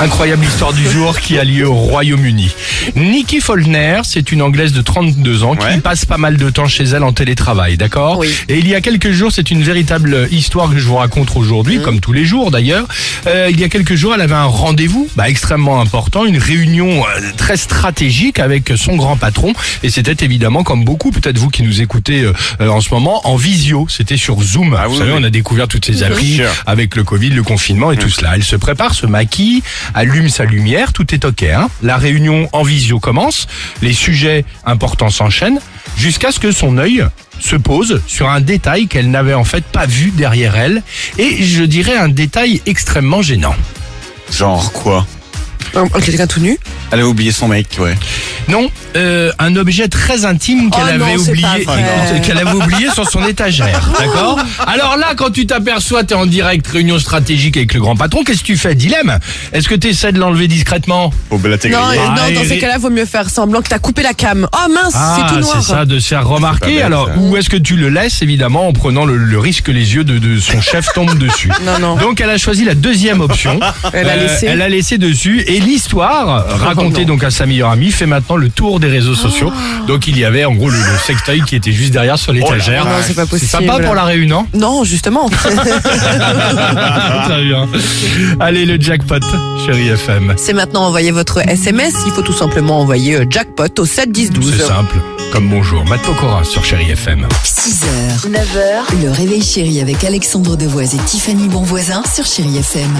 Incroyable histoire du jour qui a lieu au Royaume-Uni. Nikki Foldner, c'est une Anglaise de 32 ans qui Ouais. passe pas mal de temps chez elle en télétravail, d'accord Oui. Et il y a quelques jours, c'est une véritable histoire que je vous raconte aujourd'hui, comme tous les jours d'ailleurs. Euh, il y a quelques jours, elle avait un rendez-vous bah, extrêmement important, une réunion euh, très stratégique avec son grand patron. Et c'était évidemment, comme beaucoup, peut-être vous qui nous écoutez euh, euh, en ce moment, en visio. C'était sur Zoom. Ah vous oui, savez, oui. on a découvert toutes ces applis sûr. avec le Covid, le confinement et tout cela. Elle se prépare, se maquille, allume sa lumière, tout est ok. Hein La réunion en visio commence, les sujets importants s'enchaînent, jusqu'à ce que son œil se pose sur un détail qu'elle n'avait en fait pas vu derrière elle, et je dirais un détail extrêmement gênant. Genre quoi? Un- un- Quelqu'un tout nu? Elle a oublié son mec, ouais. Non, euh, un objet très intime qu'elle Oh avait c'est oublié, euh, qu'elle avait oublié sur son étagère, d'accord? Alors là, quand tu t'aperçois, t'es en direct réunion stratégique avec le grand patron, qu'est-ce que tu fais? Dilemme Est-ce que tu essaies de l'enlever discrètement? Non, euh, Ah, non, dans et- ces cas-là, vaut mieux faire semblant que t'as coupé la cam. Oh mince, Ah, c'est tout noir. ça, de se faire remarquer. C'est Alors, ou est-ce que tu le laisses, évidemment, en prenant le, le risque que les yeux de, de son chef tombent dessus? Non, non. Donc, elle a choisi la deuxième option. Elle a laissé. Elle a laissé dessus. Et l'histoire, racontée non. donc à sa meilleure amie, fait maintenant le tour des réseaux sociaux. Donc, il y avait en gros le, le sextoy qui était juste derrière sur l'étagère. Oh là, non, c'est pas possible. sympa pour la réunion. Non, justement. Très bien. Allez, le jackpot, chérie FM. c'est maintenant envoyer votre SMS. Il faut tout simplement envoyer euh, jackpot au 7 10 12. C'est simple. Comme bonjour, Matt Pokora sur chérie FM. 6h, 9h, le réveil chéri avec Alexandre Devoise et Tiffany Bonvoisin sur Chéri FM.